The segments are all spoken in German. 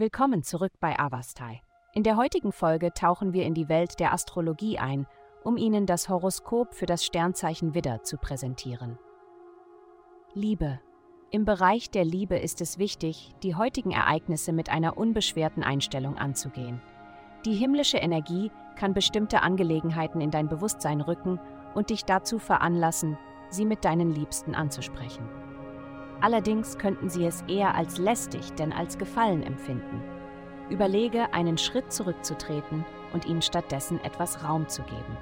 Willkommen zurück bei Avastai. In der heutigen Folge tauchen wir in die Welt der Astrologie ein, um Ihnen das Horoskop für das Sternzeichen Widder zu präsentieren. Liebe. Im Bereich der Liebe ist es wichtig, die heutigen Ereignisse mit einer unbeschwerten Einstellung anzugehen. Die himmlische Energie kann bestimmte Angelegenheiten in dein Bewusstsein rücken und dich dazu veranlassen, sie mit deinen Liebsten anzusprechen. Allerdings könnten sie es eher als lästig denn als Gefallen empfinden. Überlege, einen Schritt zurückzutreten und ihnen stattdessen etwas Raum zu geben.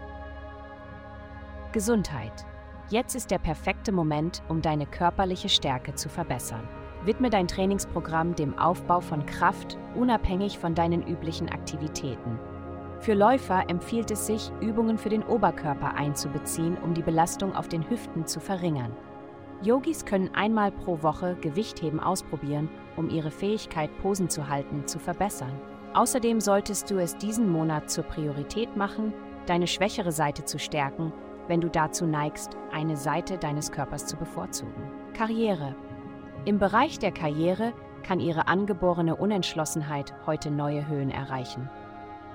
Gesundheit. Jetzt ist der perfekte Moment, um deine körperliche Stärke zu verbessern. Widme dein Trainingsprogramm dem Aufbau von Kraft, unabhängig von deinen üblichen Aktivitäten. Für Läufer empfiehlt es sich, Übungen für den Oberkörper einzubeziehen, um die Belastung auf den Hüften zu verringern. Yogis können einmal pro Woche Gewichtheben ausprobieren, um ihre Fähigkeit, Posen zu halten, zu verbessern. Außerdem solltest du es diesen Monat zur Priorität machen, deine schwächere Seite zu stärken, wenn du dazu neigst, eine Seite deines Körpers zu bevorzugen. Karriere. Im Bereich der Karriere kann ihre angeborene Unentschlossenheit heute neue Höhen erreichen.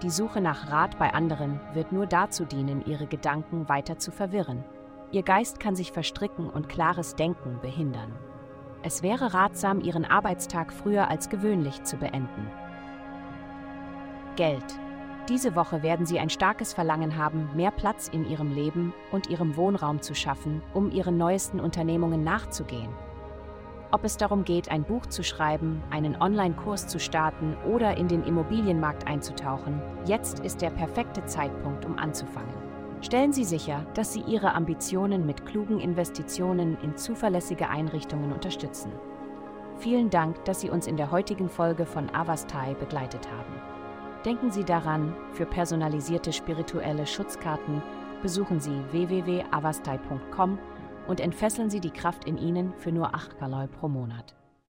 Die Suche nach Rat bei anderen wird nur dazu dienen, ihre Gedanken weiter zu verwirren. Ihr Geist kann sich verstricken und klares Denken behindern. Es wäre ratsam, Ihren Arbeitstag früher als gewöhnlich zu beenden. Geld. Diese Woche werden Sie ein starkes Verlangen haben, mehr Platz in Ihrem Leben und Ihrem Wohnraum zu schaffen, um Ihren neuesten Unternehmungen nachzugehen. Ob es darum geht, ein Buch zu schreiben, einen Online-Kurs zu starten oder in den Immobilienmarkt einzutauchen, jetzt ist der perfekte Zeitpunkt, um anzufangen. Stellen Sie sicher, dass Sie Ihre Ambitionen mit klugen Investitionen in zuverlässige Einrichtungen unterstützen. Vielen Dank, dass Sie uns in der heutigen Folge von Avastai begleitet haben. Denken Sie daran, für personalisierte spirituelle Schutzkarten besuchen Sie www.avastai.com und entfesseln Sie die Kraft in Ihnen für nur 8 Kaloi pro Monat.